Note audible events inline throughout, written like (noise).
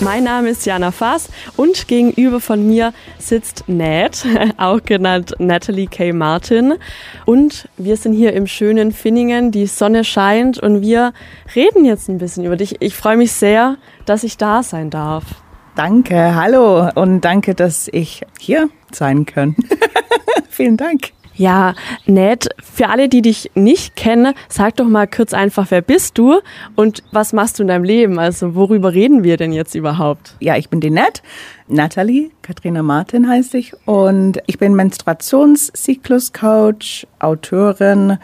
Mein Name ist Jana Faas und gegenüber von mir sitzt Nat, (laughs) auch genannt Natalie K. Martin. Und wir sind hier im schönen Finningen, die Sonne scheint und wir reden jetzt ein bisschen über dich. Ich freue mich sehr, dass ich da sein darf. Danke, hallo und danke, dass ich hier sein kann. (laughs) Vielen Dank. Ja, nett. Für alle, die dich nicht kennen, sag doch mal kurz einfach, wer bist du und was machst du in deinem Leben? Also worüber reden wir denn jetzt überhaupt? Ja, ich bin die Nett, Natalie, Katrina Martin heißt ich und ich bin Menstruationszyklus-Coach, Autorin,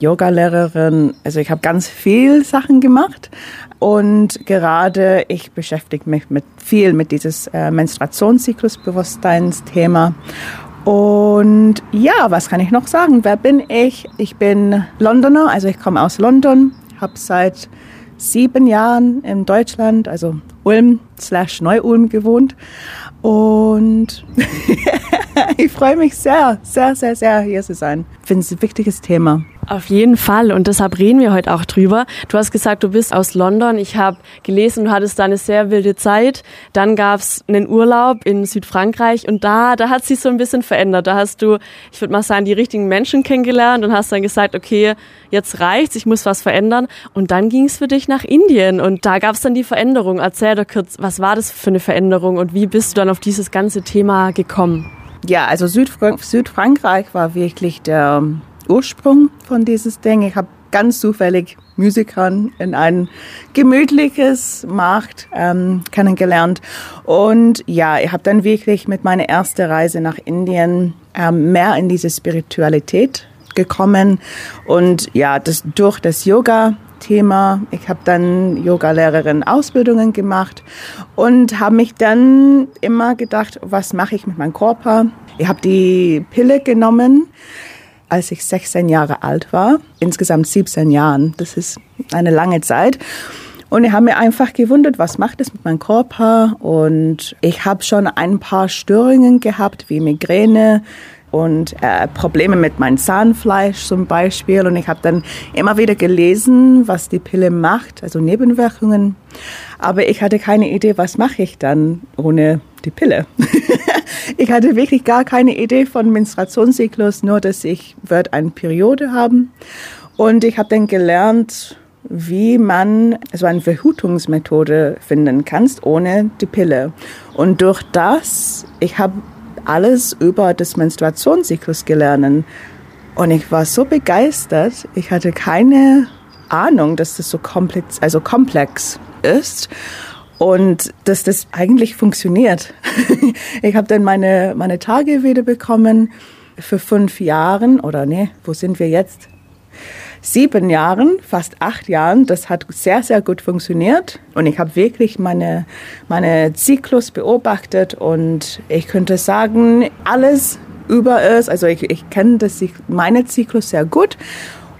Yogalehrerin. Also ich habe ganz viel Sachen gemacht und gerade ich beschäftige mich mit viel mit dieses äh, Menstruationszyklus-Bewusstseinsthema und ja, was kann ich noch sagen? Wer bin ich? Ich bin Londoner, also ich komme aus London, habe seit sieben Jahren in Deutschland, also Ulm slash Neu-Ulm gewohnt. Und (laughs) ich freue mich sehr, sehr, sehr, sehr hier zu sein. Ich finde es ein wichtiges Thema. Auf jeden Fall und deshalb reden wir heute auch drüber. Du hast gesagt, du bist aus London. Ich habe gelesen, du hattest da eine sehr wilde Zeit. Dann gab's einen Urlaub in Südfrankreich und da, da hat sich so ein bisschen verändert. Da hast du, ich würde mal sagen, die richtigen Menschen kennengelernt und hast dann gesagt, okay, jetzt reicht's, ich muss was verändern. Und dann ging's für dich nach Indien und da gab's dann die Veränderung. Erzähl doch kurz, was war das für eine Veränderung und wie bist du dann auf dieses ganze Thema gekommen? Ja, also Südfrank Südfrankreich war wirklich der Ursprung von dieses Ding. Ich habe ganz zufällig Musikern in ein gemütliches Markt ähm, kennengelernt. Und ja, ich habe dann wirklich mit meiner ersten Reise nach Indien ähm, mehr in diese Spiritualität gekommen. Und ja, das durch das Yoga Thema. Ich habe dann Yoga-Lehrerin Ausbildungen gemacht und habe mich dann immer gedacht, was mache ich mit meinem Körper? Ich habe die Pille genommen als ich 16 Jahre alt war. Insgesamt 17 Jahren. Das ist eine lange Zeit. Und ich habe mir einfach gewundert, was macht es mit meinem Körper? Und ich habe schon ein paar Störungen gehabt, wie Migräne und äh, Probleme mit meinem Zahnfleisch zum Beispiel. Und ich habe dann immer wieder gelesen, was die Pille macht, also Nebenwirkungen. Aber ich hatte keine Idee, was mache ich dann ohne die Pille. (laughs) ich hatte wirklich gar keine Idee von Menstruationszyklus, nur dass ich wird eine Periode haben. Und ich habe dann gelernt, wie man so eine Verhütungsmethode finden kannst ohne die Pille. Und durch das, ich habe alles über das Menstruationszyklus gelernt. Und ich war so begeistert. Ich hatte keine Ahnung, dass das so komplex, also komplex ist und dass das eigentlich funktioniert. (laughs) ich habe dann meine, meine Tage wieder bekommen für fünf Jahren oder nee, wo sind wir jetzt? Sieben Jahren, fast acht Jahren. Das hat sehr, sehr gut funktioniert und ich habe wirklich meine, meine Zyklus beobachtet und ich könnte sagen, alles über es, also ich, ich kenne das, meine Zyklus sehr gut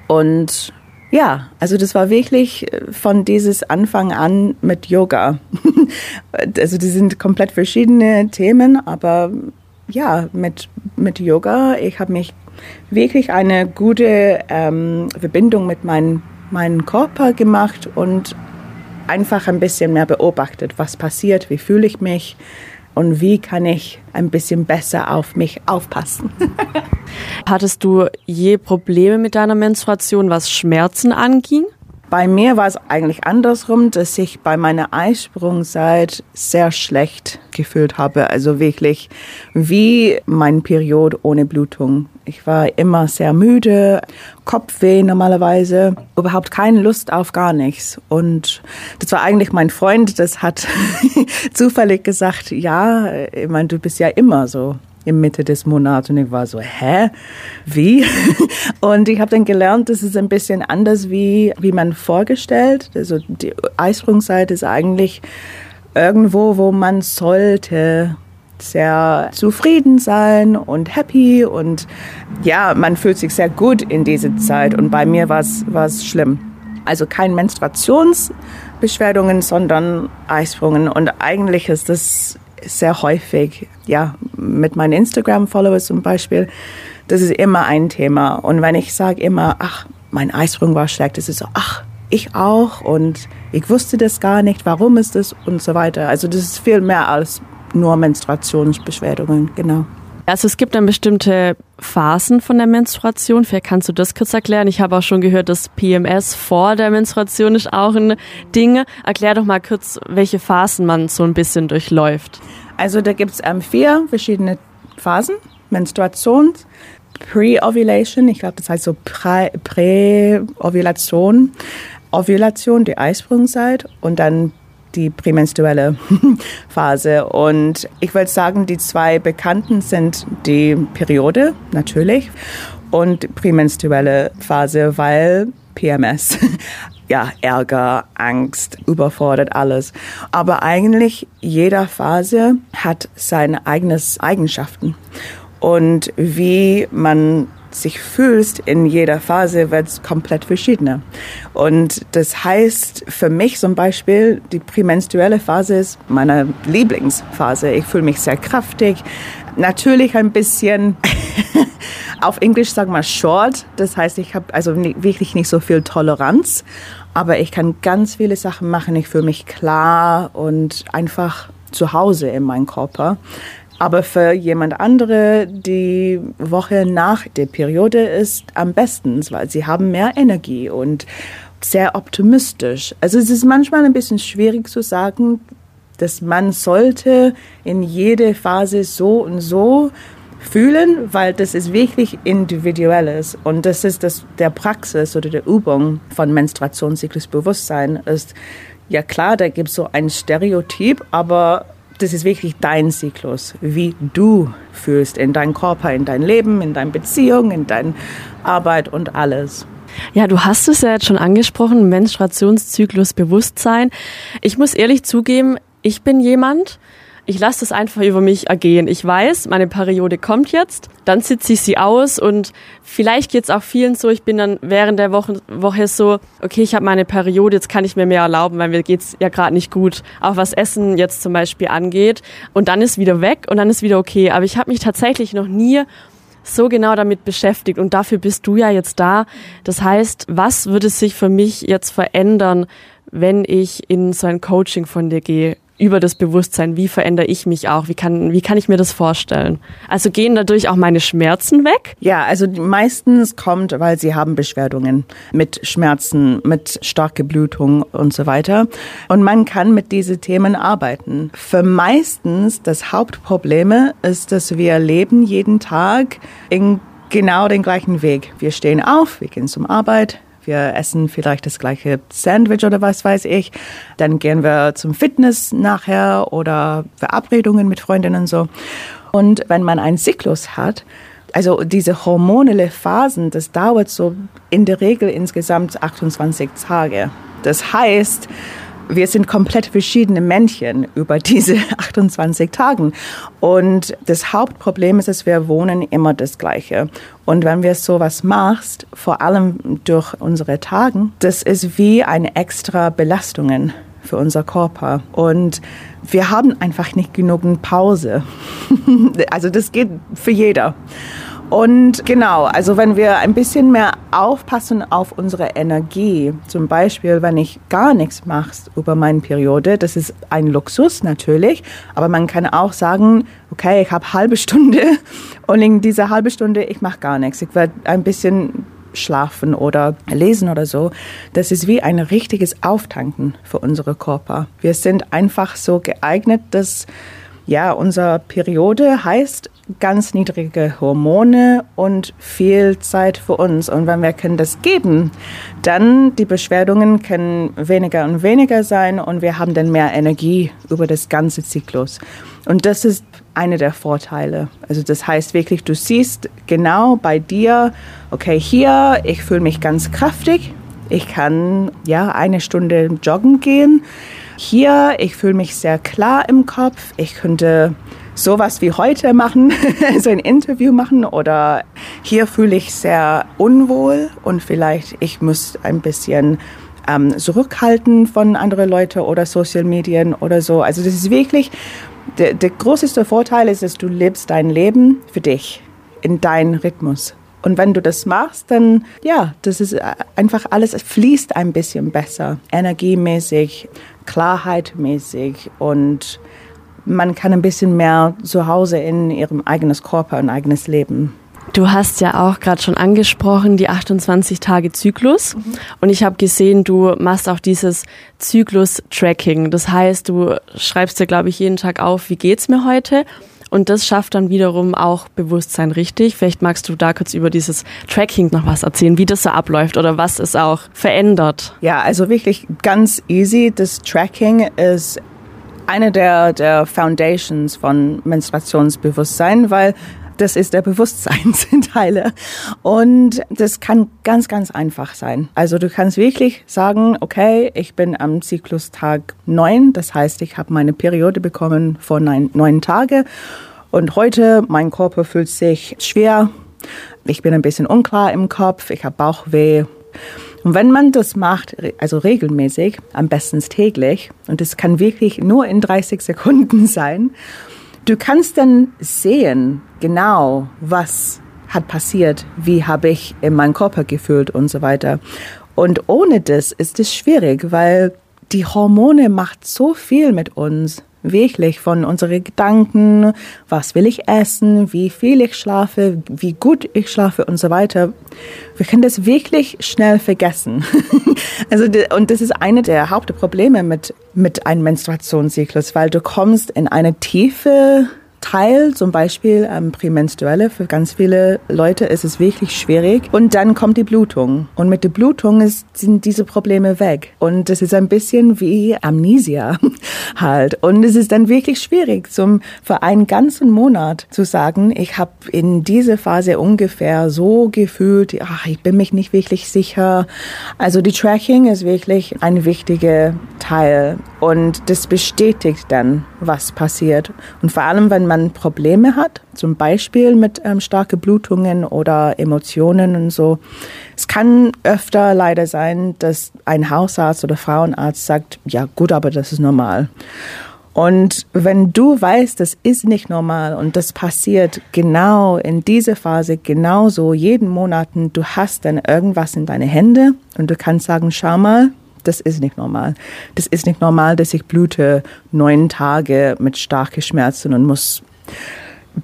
und ja, also das war wirklich äh, von dieses Anfang an mit Yoga. (laughs) also die sind komplett verschiedene Themen, aber ja, mit, mit Yoga, ich habe mich wirklich eine gute ähm, Verbindung mit meinem meinen Körper gemacht und einfach ein bisschen mehr beobachtet, was passiert, wie fühle ich mich, und wie kann ich ein bisschen besser auf mich aufpassen. (laughs) Hattest du je Probleme mit deiner Menstruation, was Schmerzen anging? Bei mir war es eigentlich andersrum, dass ich bei meiner Eisprungzeit sehr schlecht gefühlt habe. Also wirklich wie mein Period ohne Blutung. Ich war immer sehr müde, Kopfweh normalerweise, überhaupt keine Lust auf gar nichts. Und das war eigentlich mein Freund, das hat (laughs) zufällig gesagt, ja, ich meine, du bist ja immer so im Mitte des Monats und ich war so, hä? Wie? (laughs) Und ich habe dann gelernt, das ist ein bisschen anders, wie, wie man vorgestellt. Also die Eisprungzeit ist eigentlich irgendwo, wo man sollte sehr zufrieden sein und happy und ja, man fühlt sich sehr gut in dieser Zeit und bei mir war es schlimm. Also kein Menstruationsbeschwerdungen, sondern Eisprungen und eigentlich ist das sehr häufig, ja, mit meinen Instagram-Followers zum Beispiel, das ist immer ein Thema. Und wenn ich sage immer, ach, mein Eisprung war schlecht, das ist so, ach, ich auch und ich wusste das gar nicht, warum ist das und so weiter. Also das ist viel mehr als nur Menstruationsbeschwerden, genau. Also es gibt dann bestimmte Phasen von der Menstruation. Vielleicht kannst du das kurz erklären. Ich habe auch schon gehört, dass PMS vor der Menstruation ist auch ein Ding. Erklär doch mal kurz, welche Phasen man so ein bisschen durchläuft. Also da gibt es ähm, vier verschiedene Phasen. Menstruation, Pre-Ovulation, ich glaube, das heißt so Prä-Ovulation, Ovulation, die Eisprungzeit und dann die prämenstruelle (laughs) Phase. Und ich würde sagen, die zwei bekannten sind die Periode, natürlich, und prämenstruelle Phase, weil PMS. (laughs) ja, Ärger, Angst, überfordert alles. Aber eigentlich jeder Phase hat seine eigenes Eigenschaften. Und wie man sich fühlst in jeder Phase, wird es komplett verschiedener. Und das heißt für mich zum Beispiel, die prämenstruelle Phase ist meine Lieblingsphase. Ich fühle mich sehr kraftig, natürlich ein bisschen (laughs) auf Englisch sagen wir short. Das heißt, ich habe also wirklich nicht so viel Toleranz, aber ich kann ganz viele Sachen machen. Ich fühle mich klar und einfach zu Hause in meinem Körper. Aber für jemand andere, die Woche nach der Periode ist am besten, weil sie haben mehr Energie und sehr optimistisch. Also es ist manchmal ein bisschen schwierig zu sagen, dass man sollte in jede Phase so und so fühlen, weil das ist wirklich individuelles und das ist das der Praxis oder der Übung von Menstruationszyklusbewusstsein ist ja klar, da gibt es so ein Stereotyp, aber das ist wirklich dein Zyklus, wie du fühlst in deinem Körper, in dein Leben, in deiner Beziehung, in deiner Arbeit und alles. Ja, du hast es ja jetzt schon angesprochen, Menstruationszyklus Bewusstsein. Ich muss ehrlich zugeben, ich bin jemand, ich lasse das einfach über mich ergehen. Ich weiß, meine Periode kommt jetzt, dann sitze ich sie aus und vielleicht geht es auch vielen so, ich bin dann während der Woche, Woche so, okay, ich habe meine Periode, jetzt kann ich mir mehr erlauben, weil mir geht's ja gerade nicht gut, auch was Essen jetzt zum Beispiel angeht. Und dann ist wieder weg und dann ist wieder okay. Aber ich habe mich tatsächlich noch nie so genau damit beschäftigt und dafür bist du ja jetzt da. Das heißt, was würde sich für mich jetzt verändern, wenn ich in so ein Coaching von dir gehe? Über das Bewusstsein, wie verändere ich mich auch, wie kann, wie kann ich mir das vorstellen? Also gehen dadurch auch meine Schmerzen weg? Ja, also meistens kommt, weil sie haben Beschwerdungen mit Schmerzen, mit starke Blutung und so weiter. Und man kann mit diesen Themen arbeiten. Für meistens das Hauptproblem ist, dass wir leben jeden Tag in genau den gleichen Weg. Wir stehen auf, wir gehen zum Arbeit, wir essen vielleicht das gleiche Sandwich oder was weiß ich. Dann gehen wir zum Fitness nachher oder Verabredungen mit Freundinnen und so. Und wenn man einen Zyklus hat, also diese hormonelle Phasen, das dauert so in der Regel insgesamt 28 Tage. Das heißt, wir sind komplett verschiedene Männchen über diese (laughs) 28 Tagen. Und das Hauptproblem ist, dass wir wohnen immer das Gleiche. Und wenn wir sowas machst, vor allem durch unsere Tagen, das ist wie eine extra Belastungen für unser Körper. Und wir haben einfach nicht genug Pause. (laughs) also das geht für jeder. Und genau, also wenn wir ein bisschen mehr aufpassen auf unsere Energie, zum Beispiel, wenn ich gar nichts mache über meine Periode, das ist ein Luxus natürlich, aber man kann auch sagen, okay, ich habe halbe Stunde (laughs) und in dieser halbe Stunde ich mache gar nichts. Ich werde ein bisschen schlafen oder lesen oder so. Das ist wie ein richtiges Auftanken für unsere Körper. Wir sind einfach so geeignet, dass ja, unsere Periode heißt ganz niedrige Hormone und viel Zeit für uns. Und wenn wir können das geben, dann die Beschwerdungen können weniger und weniger sein und wir haben dann mehr Energie über das ganze Zyklus. Und das ist einer der Vorteile. Also das heißt wirklich, du siehst genau bei dir, okay, hier, ich fühle mich ganz kräftig, ich kann ja eine Stunde joggen gehen. Hier, ich fühle mich sehr klar im Kopf, ich könnte sowas wie heute machen, (laughs) so ein Interview machen oder hier fühle ich sehr unwohl und vielleicht ich muss ein bisschen ähm, zurückhalten von anderen Leuten oder Social Medien oder so. Also das ist wirklich, der, der größte Vorteil ist, dass du lebst dein Leben für dich, in deinen Rhythmus. Und wenn du das machst, dann ja, das ist einfach alles, es fließt ein bisschen besser, energiemäßig, klarheitmäßig und man kann ein bisschen mehr zu Hause in ihrem eigenen Körper und eigenes Leben. Du hast ja auch gerade schon angesprochen, die 28 Tage Zyklus. Mhm. Und ich habe gesehen, du machst auch dieses Zyklus-Tracking. Das heißt, du schreibst dir, glaube ich, jeden Tag auf, wie geht's mir heute? Und das schafft dann wiederum auch Bewusstsein richtig. Vielleicht magst du da kurz über dieses Tracking noch was erzählen, wie das so abläuft oder was es auch verändert. Ja, also wirklich ganz easy. Das Tracking ist eine der, der Foundations von Menstruationsbewusstsein, weil das ist der Bewusstseinsteile. Und das kann ganz, ganz einfach sein. Also du kannst wirklich sagen, okay, ich bin am Zyklustag neun. Das heißt, ich habe meine Periode bekommen vor neun, neun Tage. Und heute, mein Körper fühlt sich schwer. Ich bin ein bisschen unklar im Kopf. Ich habe Bauchweh. Und wenn man das macht, also regelmäßig, am besten täglich, und es kann wirklich nur in 30 Sekunden (laughs) sein, du kannst dann sehen, genau, was hat passiert, wie habe ich in meinem Körper gefühlt und so weiter. Und ohne das ist es schwierig, weil die Hormone macht so viel mit uns wirklich von unseren Gedanken, was will ich essen, wie viel ich schlafe, wie gut ich schlafe und so weiter. Wir können das wirklich schnell vergessen. (laughs) also, und das ist eine der Hauptprobleme mit, mit einem Menstruationszyklus, weil du kommst in eine tiefe Teil, zum Beispiel ähm, Prämenstruelle, für ganz viele Leute ist es wirklich schwierig. Und dann kommt die Blutung. Und mit der Blutung ist, sind diese Probleme weg. Und es ist ein bisschen wie Amnesia (laughs) halt. Und es ist dann wirklich schwierig, zum, für einen ganzen Monat zu sagen, ich habe in dieser Phase ungefähr so gefühlt, ach, ich bin mich nicht wirklich sicher. Also die Tracking ist wirklich ein wichtiger Teil. Und das bestätigt dann, was passiert. Und vor allem, wenn man Probleme hat, zum Beispiel mit ähm, starke Blutungen oder Emotionen und so. Es kann öfter leider sein, dass ein Hausarzt oder Frauenarzt sagt, ja gut, aber das ist normal. Und wenn du weißt, das ist nicht normal und das passiert genau in dieser Phase genauso jeden Monat, du hast dann irgendwas in deine Hände und du kannst sagen, schau mal, das ist nicht normal. Das ist nicht normal, dass ich blute neun Tage mit starken Schmerzen und muss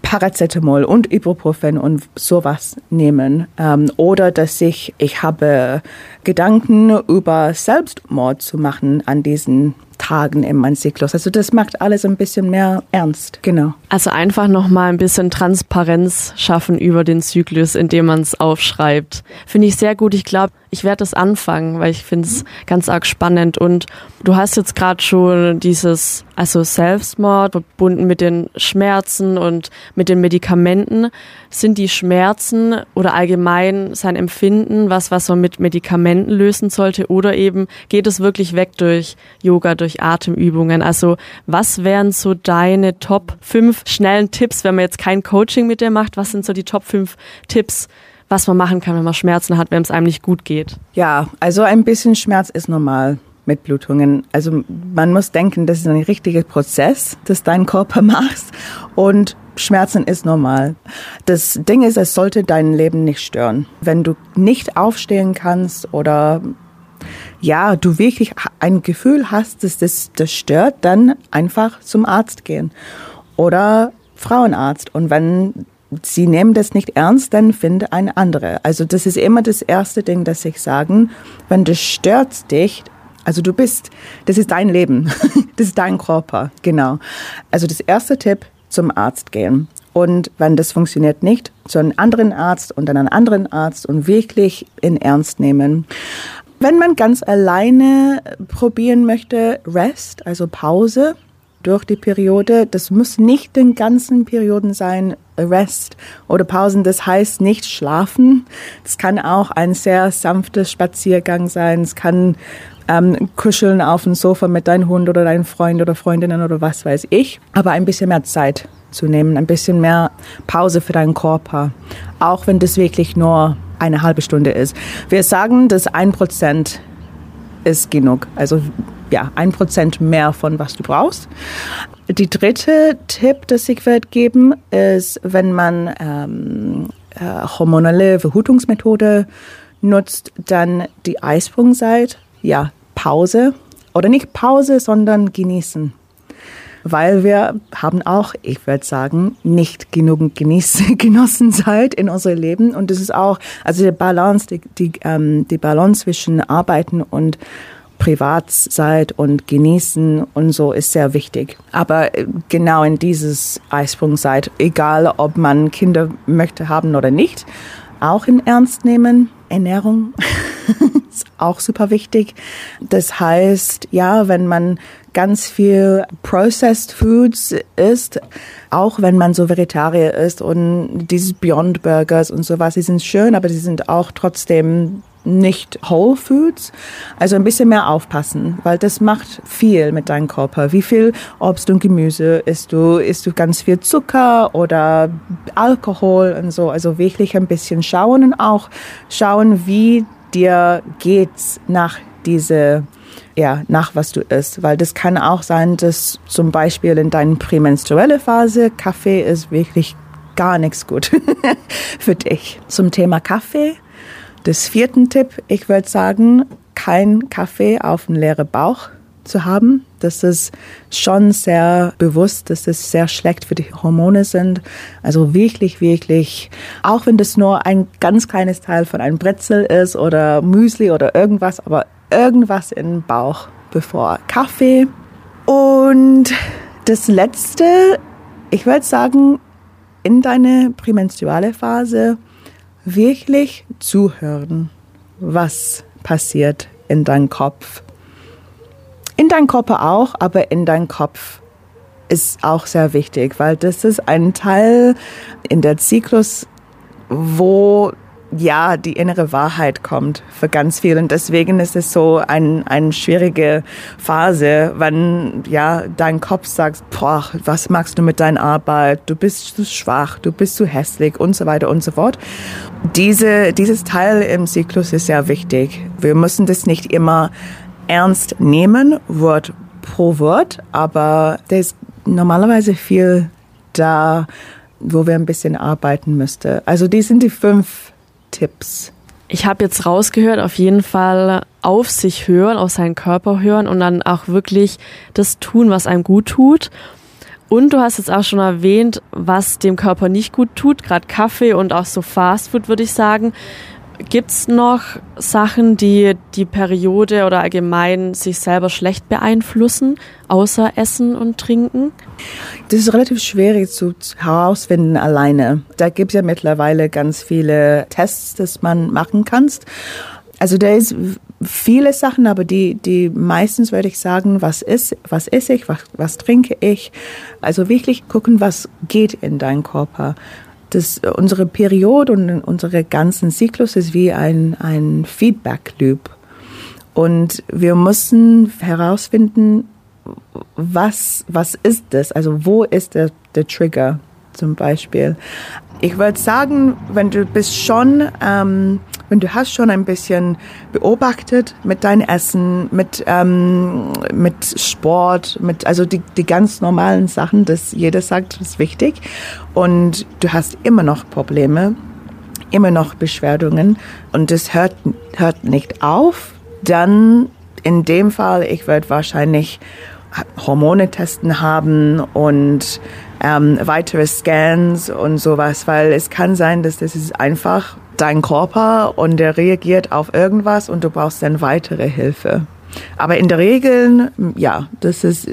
Paracetamol und Ibuprofen und sowas nehmen. Ähm, oder dass ich, ich habe Gedanken über Selbstmord zu machen an diesen Tagen in meinem Zyklus. Also das macht alles ein bisschen mehr ernst, genau. Also einfach nochmal ein bisschen Transparenz schaffen über den Zyklus, indem man es aufschreibt. Finde ich sehr gut. Ich glaube, ich werde das anfangen, weil ich finde es ganz arg spannend. Und du hast jetzt gerade schon dieses, also Selbstmord verbunden mit den Schmerzen und mit den Medikamenten. Sind die Schmerzen oder allgemein sein Empfinden was, was man mit Medikamenten lösen sollte? Oder eben geht es wirklich weg durch Yoga, durch Atemübungen? Also was wären so deine Top 5 schnellen Tipps, wenn man jetzt kein Coaching mit dir macht? Was sind so die Top 5 Tipps? Was man machen kann, wenn man Schmerzen hat, wenn es einem nicht gut geht. Ja, also ein bisschen Schmerz ist normal mit Blutungen. Also man muss denken, das ist ein richtiger Prozess, das dein Körper (laughs) macht und Schmerzen ist normal. Das Ding ist, es sollte dein Leben nicht stören. Wenn du nicht aufstehen kannst oder ja, du wirklich ein Gefühl hast, dass das, das stört, dann einfach zum Arzt gehen oder Frauenarzt. Und wenn sie nehmen das nicht ernst, dann finde ein andere. Also das ist immer das erste Ding, das ich sagen. Wenn das stört dich, also du bist, das ist dein Leben, (laughs) das ist dein Körper, genau. Also das erste Tipp, zum Arzt gehen. Und wenn das funktioniert nicht, zu einem anderen Arzt und dann einen anderen Arzt und wirklich in Ernst nehmen. Wenn man ganz alleine probieren möchte, Rest, also Pause, durch die Periode. Das muss nicht den ganzen Perioden sein, Rest oder Pausen. Das heißt nicht schlafen. Es kann auch ein sehr sanftes Spaziergang sein. Es kann ähm, kuscheln auf dem Sofa mit deinem Hund oder deinem Freund oder Freundinnen oder was weiß ich. Aber ein bisschen mehr Zeit zu nehmen, ein bisschen mehr Pause für deinen Körper. Auch wenn das wirklich nur eine halbe Stunde ist. Wir sagen, dass ein Prozent ist genug. Also ja, ein Prozent mehr von was du brauchst. Die dritte Tipp, das ich werde geben, ist, wenn man ähm, äh, hormonelle Verhutungsmethode nutzt, dann die Eisprungzeit, ja, Pause oder nicht Pause, sondern genießen. Weil wir haben auch, ich würde sagen, nicht genug Genieß (laughs) Genossenzeit in unserem Leben. Und das ist auch, also die Balance, die, die, ähm, die Balance zwischen Arbeiten und Privatzeit und Genießen und so ist sehr wichtig. Aber äh, genau in dieses Eisprungzeit, egal ob man Kinder möchte haben oder nicht, auch in Ernst nehmen. Ernährung (laughs) ist auch super wichtig. Das heißt, ja, wenn man ganz viel Processed Foods isst, auch wenn man so Vegetarier ist und diese Beyond Burgers und sowas, die sind schön, aber die sind auch trotzdem nicht Whole Foods. Also ein bisschen mehr aufpassen, weil das macht viel mit deinem Körper. Wie viel Obst und Gemüse isst du? Isst du ganz viel Zucker oder Alkohol und so? Also wirklich ein bisschen schauen und auch schauen, wie dir geht's nach diese ja, nach was du isst, weil das kann auch sein, dass zum Beispiel in deiner prämenstruelle Phase Kaffee ist wirklich gar nichts gut (laughs) für dich. Zum Thema Kaffee das vierten Tipp, ich würde sagen, kein Kaffee auf dem leeren Bauch zu haben. Das ist schon sehr bewusst, dass das sehr schlecht für die Hormone sind. Also wirklich, wirklich, auch wenn das nur ein ganz kleines Teil von einem Brezel ist oder Müsli oder irgendwas, aber irgendwas im Bauch bevor Kaffee. Und das letzte, ich würde sagen, in deine prämenstruale Phase wirklich zuhören, was passiert in deinem Kopf. In deinem Körper auch, aber in deinem Kopf ist auch sehr wichtig, weil das ist ein Teil in der Zyklus, wo ja, die innere Wahrheit kommt für ganz viele. Und deswegen ist es so ein, eine schwierige Phase, wenn ja, dein Kopf sagt, boah, was machst du mit deiner Arbeit? Du bist zu schwach, du bist zu hässlich und so weiter und so fort. Diese, dieses Teil im Zyklus ist sehr wichtig. Wir müssen das nicht immer ernst nehmen, Wort pro Wort, aber da ist normalerweise viel da, wo wir ein bisschen arbeiten müssten. Also die sind die fünf Tipps? Ich habe jetzt rausgehört, auf jeden Fall auf sich hören, auf seinen Körper hören und dann auch wirklich das tun, was einem gut tut. Und du hast jetzt auch schon erwähnt, was dem Körper nicht gut tut, gerade Kaffee und auch so Fastfood, würde ich sagen. Gibt's noch Sachen, die die Periode oder allgemein sich selber schlecht beeinflussen, außer Essen und Trinken? Das ist relativ schwierig zu herausfinden alleine. Da gibt es ja mittlerweile ganz viele Tests, dass man machen kannst. Also da ist viele Sachen, aber die, die meistens würde ich sagen, was ist, was esse ich, was, was trinke ich. Also wirklich gucken, was geht in deinen Körper das, unsere Periode und unsere ganzen Zyklus ist wie ein, ein Feedback-Loop. Und wir müssen herausfinden, was, was ist das? Also wo ist der, der Trigger zum Beispiel? Ich würde sagen, wenn du bist schon, ähm, wenn du hast schon ein bisschen beobachtet mit deinem Essen, mit, ähm, mit Sport, mit, also die, die ganz normalen Sachen, das jeder sagt, ist wichtig. Und du hast immer noch Probleme, immer noch Beschwerdungen und das hört, hört nicht auf, dann in dem Fall, ich würde wahrscheinlich Hormone testen haben und ähm, weitere Scans und sowas, weil es kann sein, dass das ist einfach dein Körper und der reagiert auf irgendwas und du brauchst dann weitere Hilfe. Aber in der Regel, ja, das ist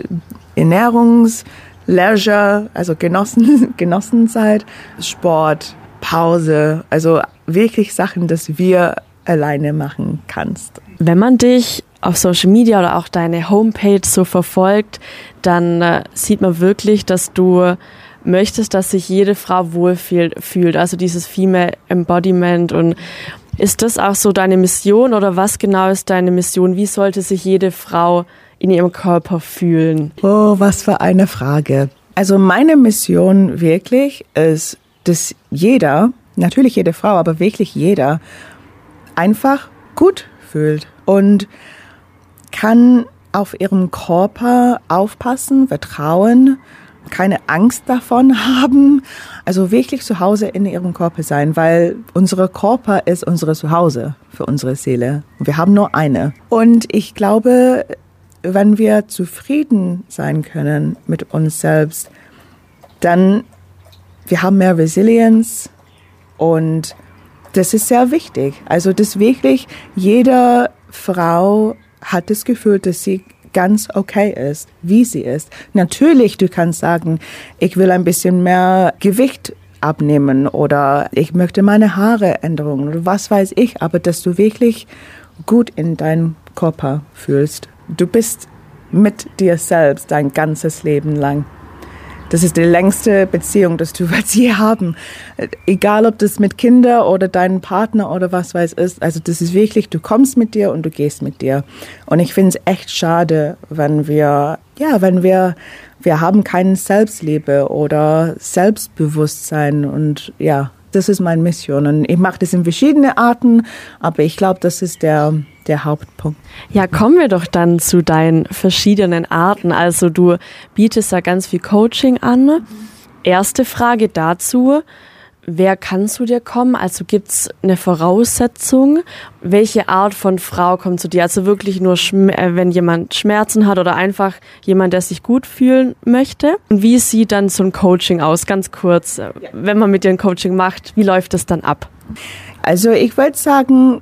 Ernährungs, Leisure, also Genossen, (laughs) Genossenzeit, Sport, Pause, also wirklich Sachen, dass wir alleine machen kannst. Wenn man dich auf Social Media oder auch deine Homepage so verfolgt, dann äh, sieht man wirklich, dass du möchtest, dass sich jede Frau wohlfühlt, also dieses Female Embodiment und ist das auch so deine Mission oder was genau ist deine Mission? Wie sollte sich jede Frau in ihrem Körper fühlen? Oh, was für eine Frage. Also meine Mission wirklich ist, dass jeder, natürlich jede Frau, aber wirklich jeder, einfach gut fühlt und kann auf ihrem Körper aufpassen, vertrauen keine Angst davon (laughs) haben, also wirklich zu Hause in ihrem Körper sein, weil unser Körper ist unsere Zuhause für unsere Seele. Wir haben nur eine. Und ich glaube, wenn wir zufrieden sein können mit uns selbst, dann wir haben mehr Resilienz und das ist sehr wichtig. Also das wirklich jede Frau hat das Gefühl, dass sie ganz okay ist, wie sie ist. Natürlich, du kannst sagen, ich will ein bisschen mehr Gewicht abnehmen oder ich möchte meine Haare ändern oder was weiß ich, aber dass du wirklich gut in deinem Körper fühlst. Du bist mit dir selbst dein ganzes Leben lang. Das ist die längste Beziehung, dass du (laughs) was je haben. Egal, ob das mit Kindern oder deinem Partner oder was weiß ist. Also das ist wirklich, du kommst mit dir und du gehst mit dir. Und ich finde es echt schade, wenn wir, ja, wenn wir, wir haben keinen Selbstliebe oder Selbstbewusstsein und ja, das ist meine Mission. Und ich mache das in verschiedene Arten, aber ich glaube, das ist der, der Hauptpunkt. Ja, kommen wir doch dann zu deinen verschiedenen Arten. Also du bietest ja ganz viel Coaching an. Erste Frage dazu. Wer kann zu dir kommen? Also gibt es eine Voraussetzung? Welche Art von Frau kommt zu dir? Also wirklich nur, äh, wenn jemand Schmerzen hat oder einfach jemand, der sich gut fühlen möchte? Und wie sieht dann so ein Coaching aus? Ganz kurz, äh, wenn man mit dir ein Coaching macht, wie läuft das dann ab? Also ich würde sagen,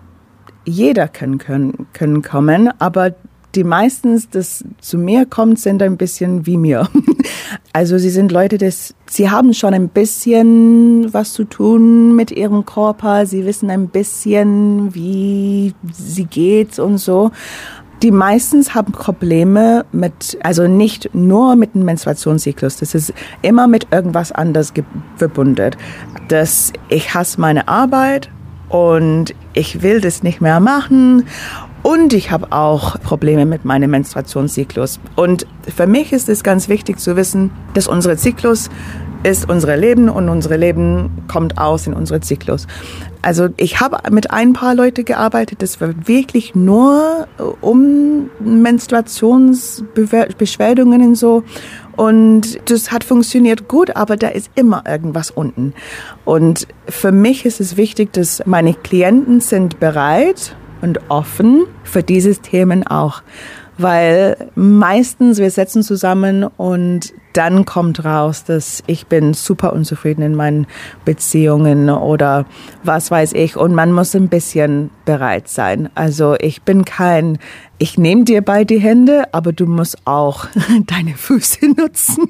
jeder kann, können, können kommen, aber die meistens, das zu mir kommt, sind ein bisschen wie mir. (laughs) Also sie sind Leute, das, sie haben schon ein bisschen was zu tun mit ihrem Körper. Sie wissen ein bisschen, wie sie geht und so. Die meistens haben Probleme mit, also nicht nur mit dem Menstruationszyklus. Das ist immer mit irgendwas anderes verbunden. Das, ich hasse meine Arbeit und ich will das nicht mehr machen und ich habe auch Probleme mit meinem Menstruationszyklus. Und für mich ist es ganz wichtig zu wissen, dass unser Zyklus ist unser Leben und unser Leben kommt aus in unseren Zyklus. Also ich habe mit ein paar Leute gearbeitet, das war wirklich nur um Menstruationsbeschwerden und so. Und das hat funktioniert gut, aber da ist immer irgendwas unten. Und für mich ist es wichtig, dass meine Klienten sind bereit und offen für dieses Themen auch. Weil meistens wir setzen zusammen und dann kommt raus, dass ich bin super unzufrieden in meinen Beziehungen oder was weiß ich. Und man muss ein bisschen bereit sein. Also ich bin kein, ich nehme dir bei die Hände, aber du musst auch (laughs) deine Füße (laughs) nutzen.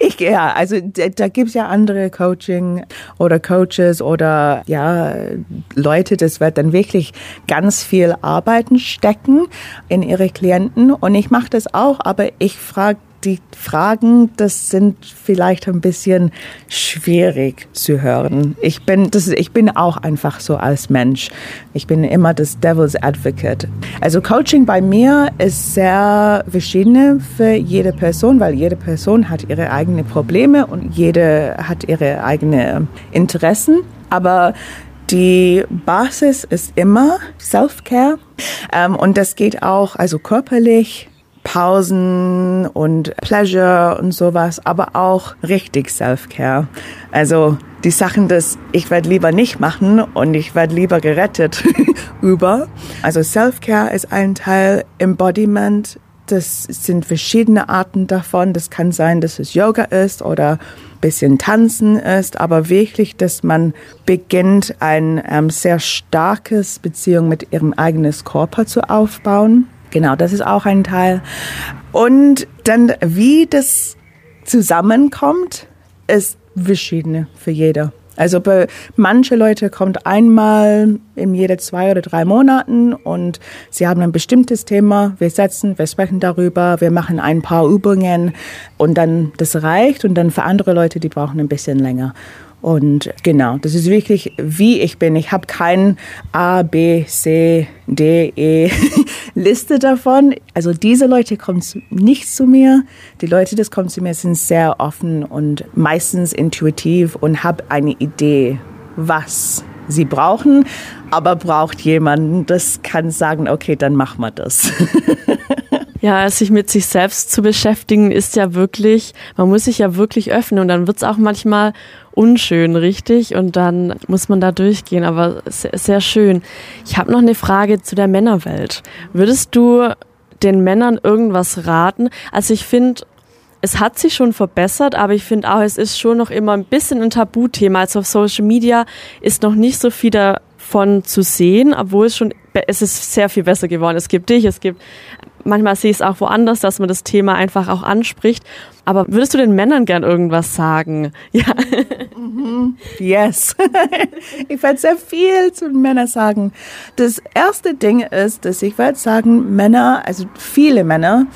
Ich, ja, also da gibt's ja andere Coaching oder Coaches oder ja, Leute, das wird dann wirklich ganz viel Arbeiten stecken in ihre Klienten. Und ich mache das auch, aber ich frage die Fragen, das sind vielleicht ein bisschen schwierig zu hören. Ich bin, das, ich bin auch einfach so als Mensch. Ich bin immer das Devil's Advocate. Also Coaching bei mir ist sehr verschieden für jede Person, weil jede Person hat ihre eigenen Probleme und jede hat ihre eigenen Interessen. Aber die Basis ist immer Self-Care. Ähm, und das geht auch also körperlich, Pausen und Pleasure und sowas, aber auch richtig Self-Care. Also die Sachen, das ich werde lieber nicht machen und ich werde lieber gerettet (laughs) über. Also Self-Care ist ein Teil, Embodiment, das sind verschiedene Arten davon. Das kann sein, dass es Yoga ist oder bisschen Tanzen ist, aber wirklich, dass man beginnt, ein ähm, sehr starkes Beziehung mit ihrem eigenen Körper zu aufbauen. Genau, das ist auch ein Teil. Und dann, wie das zusammenkommt, ist verschiedene für jeder. Also bei manche Leute kommt einmal in jede zwei oder drei Monaten und sie haben ein bestimmtes Thema. Wir setzen, wir sprechen darüber, wir machen ein paar Übungen und dann das reicht. Und dann für andere Leute, die brauchen ein bisschen länger. Und genau, das ist wirklich wie ich bin. Ich habe kein A, B, C, D, E (laughs) Liste davon. Also diese Leute kommen nicht zu mir. Die Leute, die kommen zu mir, sind sehr offen und meistens intuitiv und haben eine Idee, was sie brauchen, aber braucht jemanden, das kann sagen, okay, dann machen wir das. (laughs) Ja, sich mit sich selbst zu beschäftigen, ist ja wirklich, man muss sich ja wirklich öffnen und dann wird's auch manchmal unschön, richtig? Und dann muss man da durchgehen, aber sehr, sehr schön. Ich habe noch eine Frage zu der Männerwelt. Würdest du den Männern irgendwas raten? Also ich finde, es hat sich schon verbessert, aber ich finde auch, es ist schon noch immer ein bisschen ein Tabuthema. Also auf Social Media ist noch nicht so viel davon zu sehen, obwohl es schon, es ist sehr viel besser geworden. Es gibt dich, es gibt, manchmal sehe ich es auch woanders, dass man das Thema einfach auch anspricht. Aber würdest du den Männern gern irgendwas sagen? (laughs) Ja. Mhm. Yes. (laughs) ich werde sehr viel zu den Männern sagen. Das erste Ding ist, dass ich werde sagen, Männer, also viele Männer,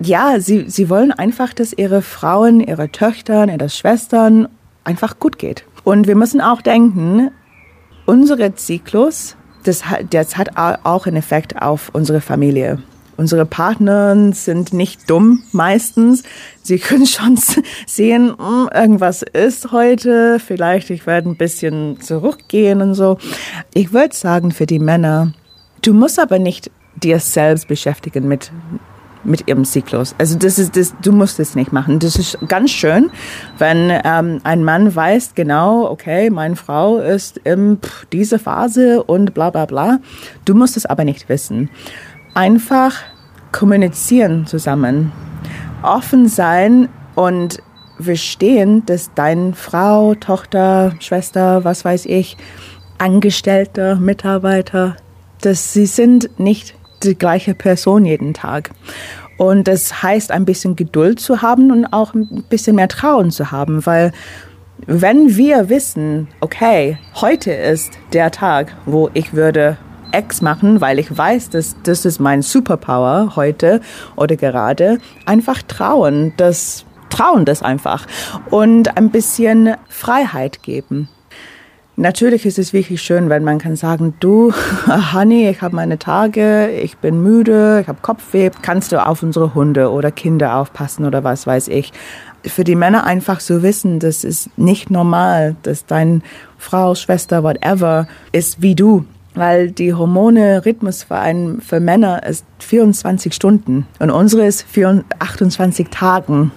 ja, sie, sie wollen einfach, dass ihre Frauen, ihre Töchter, ihre Schwestern einfach gut geht. Und wir müssen auch denken, unsere Zyklus, das, das hat auch einen Effekt auf unsere Familie. Unsere Partner sind nicht dumm meistens. Sie können schon (laughs) sehen, hm, irgendwas ist heute, vielleicht ich werde ein bisschen zurückgehen und so. Ich würde sagen für die Männer, du musst aber nicht dir selbst beschäftigen mit mit ihrem Zyklus. Also das ist das, du musst es nicht machen. Das ist ganz schön, wenn ähm, ein Mann weiß genau, okay, meine Frau ist in dieser Phase und bla bla bla. Du musst es aber nicht wissen. Einfach kommunizieren zusammen, offen sein und verstehen, dass deine Frau, Tochter, Schwester, was weiß ich, Angestellte, Mitarbeiter, dass sie sind nicht die gleiche Person jeden Tag. Und das heißt, ein bisschen Geduld zu haben und auch ein bisschen mehr Trauen zu haben, weil wenn wir wissen, okay, heute ist der Tag, wo ich würde X machen, weil ich weiß, dass das ist mein Superpower heute oder gerade, einfach trauen, das trauen das einfach und ein bisschen Freiheit geben. Natürlich ist es wirklich schön, wenn man kann sagen, du, (laughs) Honey, ich habe meine Tage, ich bin müde, ich habe Kopfweh, kannst du auf unsere Hunde oder Kinder aufpassen oder was weiß ich. Für die Männer einfach so wissen, das ist nicht normal, dass deine Frau, Schwester, whatever ist wie du. Weil die Hormone-Rhythmus für, einen, für Männer ist 24 Stunden und unsere ist 28 Tagen.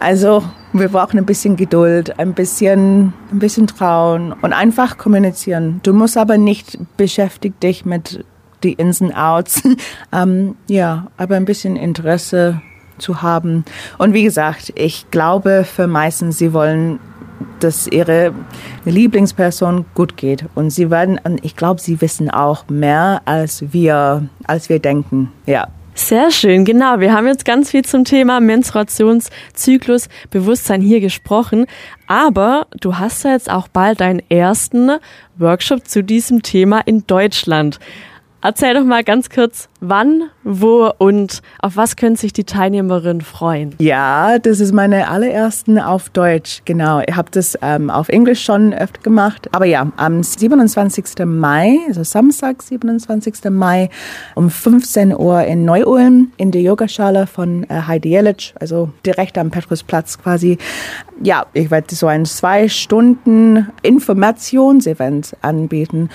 Also wir brauchen ein bisschen Geduld, ein bisschen, ein bisschen Trauen und einfach kommunizieren. Du musst aber nicht beschäftigt dich mit die Ins und Outs. (laughs) ähm, ja, aber ein bisschen Interesse zu haben. Und wie gesagt, ich glaube für meistens, sie wollen, dass ihre Lieblingsperson gut geht. Und sie werden, ich glaube, sie wissen auch mehr als wir, als wir denken. Ja. Sehr schön, genau. Wir haben jetzt ganz viel zum Thema Menstruationszyklus, Bewusstsein hier gesprochen. Aber du hast ja jetzt auch bald deinen ersten Workshop zu diesem Thema in Deutschland. Erzähl doch mal ganz kurz, wann, wo und auf was können sich die Teilnehmerinnen freuen? Ja, das ist meine allerersten auf Deutsch, genau. Ich habe das ähm, auf Englisch schon öfter gemacht. Aber ja, am 27. Mai, also Samstag, 27. Mai um 15 Uhr in Neu-Ulm in der Yogaschale von äh, Heidi Jelic, also direkt am Petrusplatz quasi. Ja, ich werde so ein zwei Stunden Informationsevent anbieten.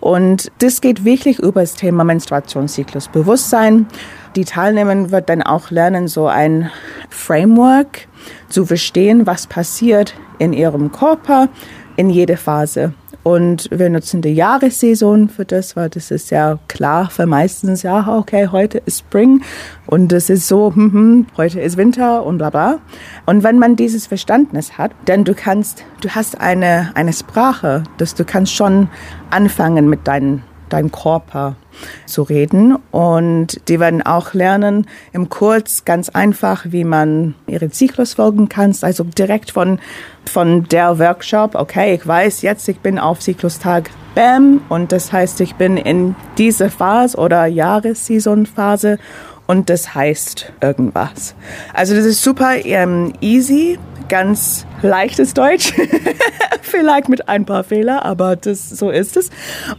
Und das geht wirklich über das Thema Menstruationszyklusbewusstsein. Die Teilnehmer wird dann auch lernen, so ein Framework zu verstehen, was passiert in ihrem Körper in jeder Phase. Und wir nutzen die Jahressaison für das, weil das ist ja klar für meistens, ja, okay, heute ist Spring und das ist so, hm, hm, heute ist Winter und bla bla. Und wenn man dieses Verständnis hat, dann du kannst, du hast eine, eine Sprache, dass du kannst schon anfangen mit deinen deinem Körper zu reden. Und die werden auch lernen im Kurs ganz einfach, wie man ihre Zyklus folgen kann. Also direkt von, von der Workshop, okay, ich weiß jetzt, ich bin auf Zyklustag Bam und das heißt, ich bin in diese Phase oder Jahressaisonphase und das heißt irgendwas. Also das ist super ähm, easy, ganz leichtes Deutsch, (laughs) vielleicht mit ein paar Fehler, aber das, so ist es.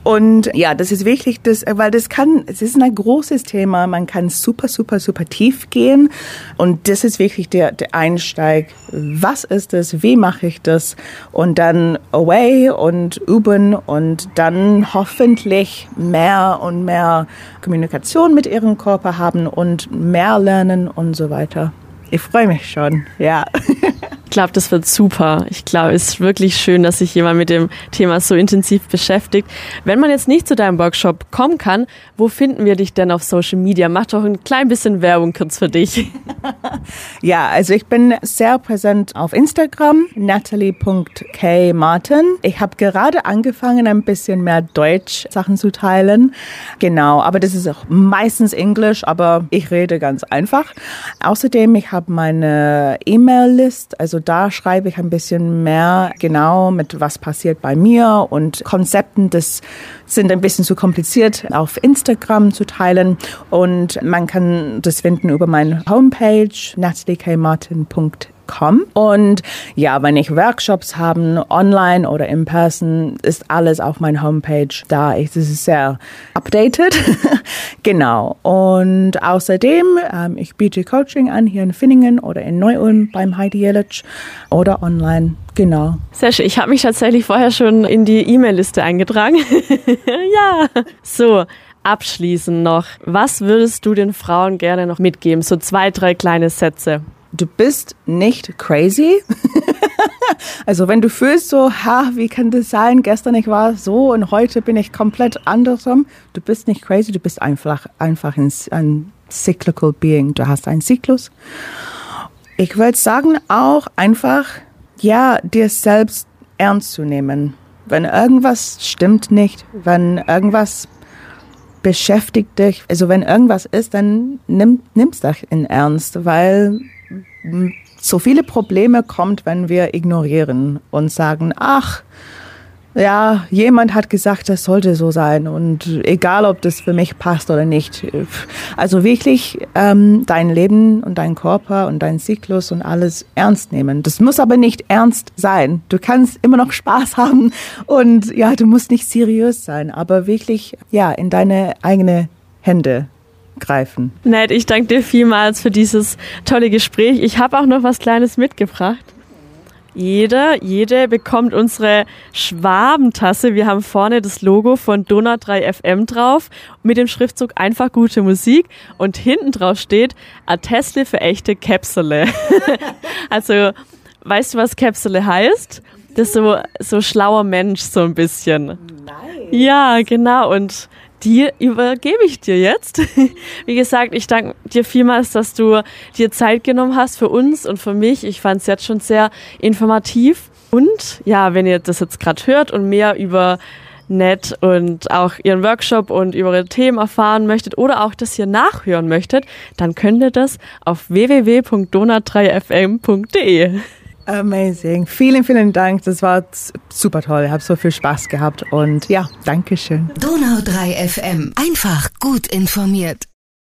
Und ja, das ist wirklich das, weil das kann, es ist ein großes Thema, man kann super, super, super tief gehen und das ist wirklich der, der Einsteig. Was ist das? Wie mache ich das? Und dann away und üben und dann hoffentlich mehr und mehr Kommunikation mit ihrem Körper haben und mehr lernen und so weiter. Ich freue mich schon, ja. (laughs) Glaube, das wird super. Ich glaube, es ist wirklich schön, dass sich jemand mit dem Thema so intensiv beschäftigt. Wenn man jetzt nicht zu deinem Workshop kommen kann, wo finden wir dich denn auf Social Media? Mach doch ein klein bisschen Werbung kurz für dich. (laughs) Ja, also ich bin sehr präsent auf Instagram, natalie.kmartin. Ich habe gerade angefangen, ein bisschen mehr Deutsch Sachen zu teilen. Genau, aber das ist auch meistens Englisch, aber ich rede ganz einfach. Außerdem, ich habe meine E-Mail-List, also da schreibe ich ein bisschen mehr genau mit was passiert bei mir und Konzepten. Das sind ein bisschen zu kompliziert auf Instagram zu teilen und man kann das finden über meine Homepage nataliekmartin.com und ja, wenn ich Workshops habe, online oder in person, ist alles auf meiner Homepage da. Es ist sehr updated. (laughs) genau. Und außerdem, ähm, ich biete Coaching an hier in Finningen oder in Neu-Ulm beim Heidi Jelic oder online. Genau. Sehr schön. Ich habe mich tatsächlich vorher schon in die E-Mail-Liste eingetragen. (laughs) ja. So. Abschließend noch, was würdest du den Frauen gerne noch mitgeben? So zwei, drei kleine Sätze du bist nicht crazy. (laughs) also wenn du fühlst so, ha, wie kann das sein? Gestern ich war so und heute bin ich komplett andersrum. Du bist nicht crazy, du bist einfach, einfach ein, ein cyclical being. Du hast einen Zyklus. Ich würde sagen auch einfach, ja, dir selbst ernst zu nehmen. Wenn irgendwas stimmt nicht, wenn irgendwas beschäftigt dich, also wenn irgendwas ist, dann nimm, nimm's dich in Ernst, weil so viele Probleme kommt, wenn wir ignorieren und sagen, ach, ja, jemand hat gesagt, das sollte so sein und egal, ob das für mich passt oder nicht. Also wirklich ähm, dein Leben und dein Körper und dein Zyklus und alles ernst nehmen. Das muss aber nicht ernst sein. Du kannst immer noch Spaß haben und ja, du musst nicht seriös sein, aber wirklich ja in deine eigene Hände greifen. Ned, ich danke dir vielmals für dieses tolle Gespräch. Ich habe auch noch was Kleines mitgebracht. Jeder, jede bekommt unsere Schwabentasse. Wir haben vorne das Logo von Donau 3 FM drauf mit dem Schriftzug einfach gute Musik und hinten drauf steht Attestle für echte Käpsele. (laughs) also, weißt du, was Käpsele heißt? Das ist so, so schlauer Mensch, so ein bisschen. Nice. Ja, genau. Und die übergebe ich dir jetzt. (laughs) Wie gesagt, ich danke dir vielmals, dass du dir Zeit genommen hast für uns und für mich. Ich fand es jetzt schon sehr informativ. Und ja, wenn ihr das jetzt gerade hört und mehr über Net und auch ihren Workshop und über ihre Themen erfahren möchtet oder auch das hier nachhören möchtet, dann könnt ihr das auf www.donat3fm.de. Amazing. Vielen, vielen Dank. Das war super toll. Ich habe so viel Spaß gehabt und ja, Dankeschön. Donau 3 FM. Einfach gut informiert.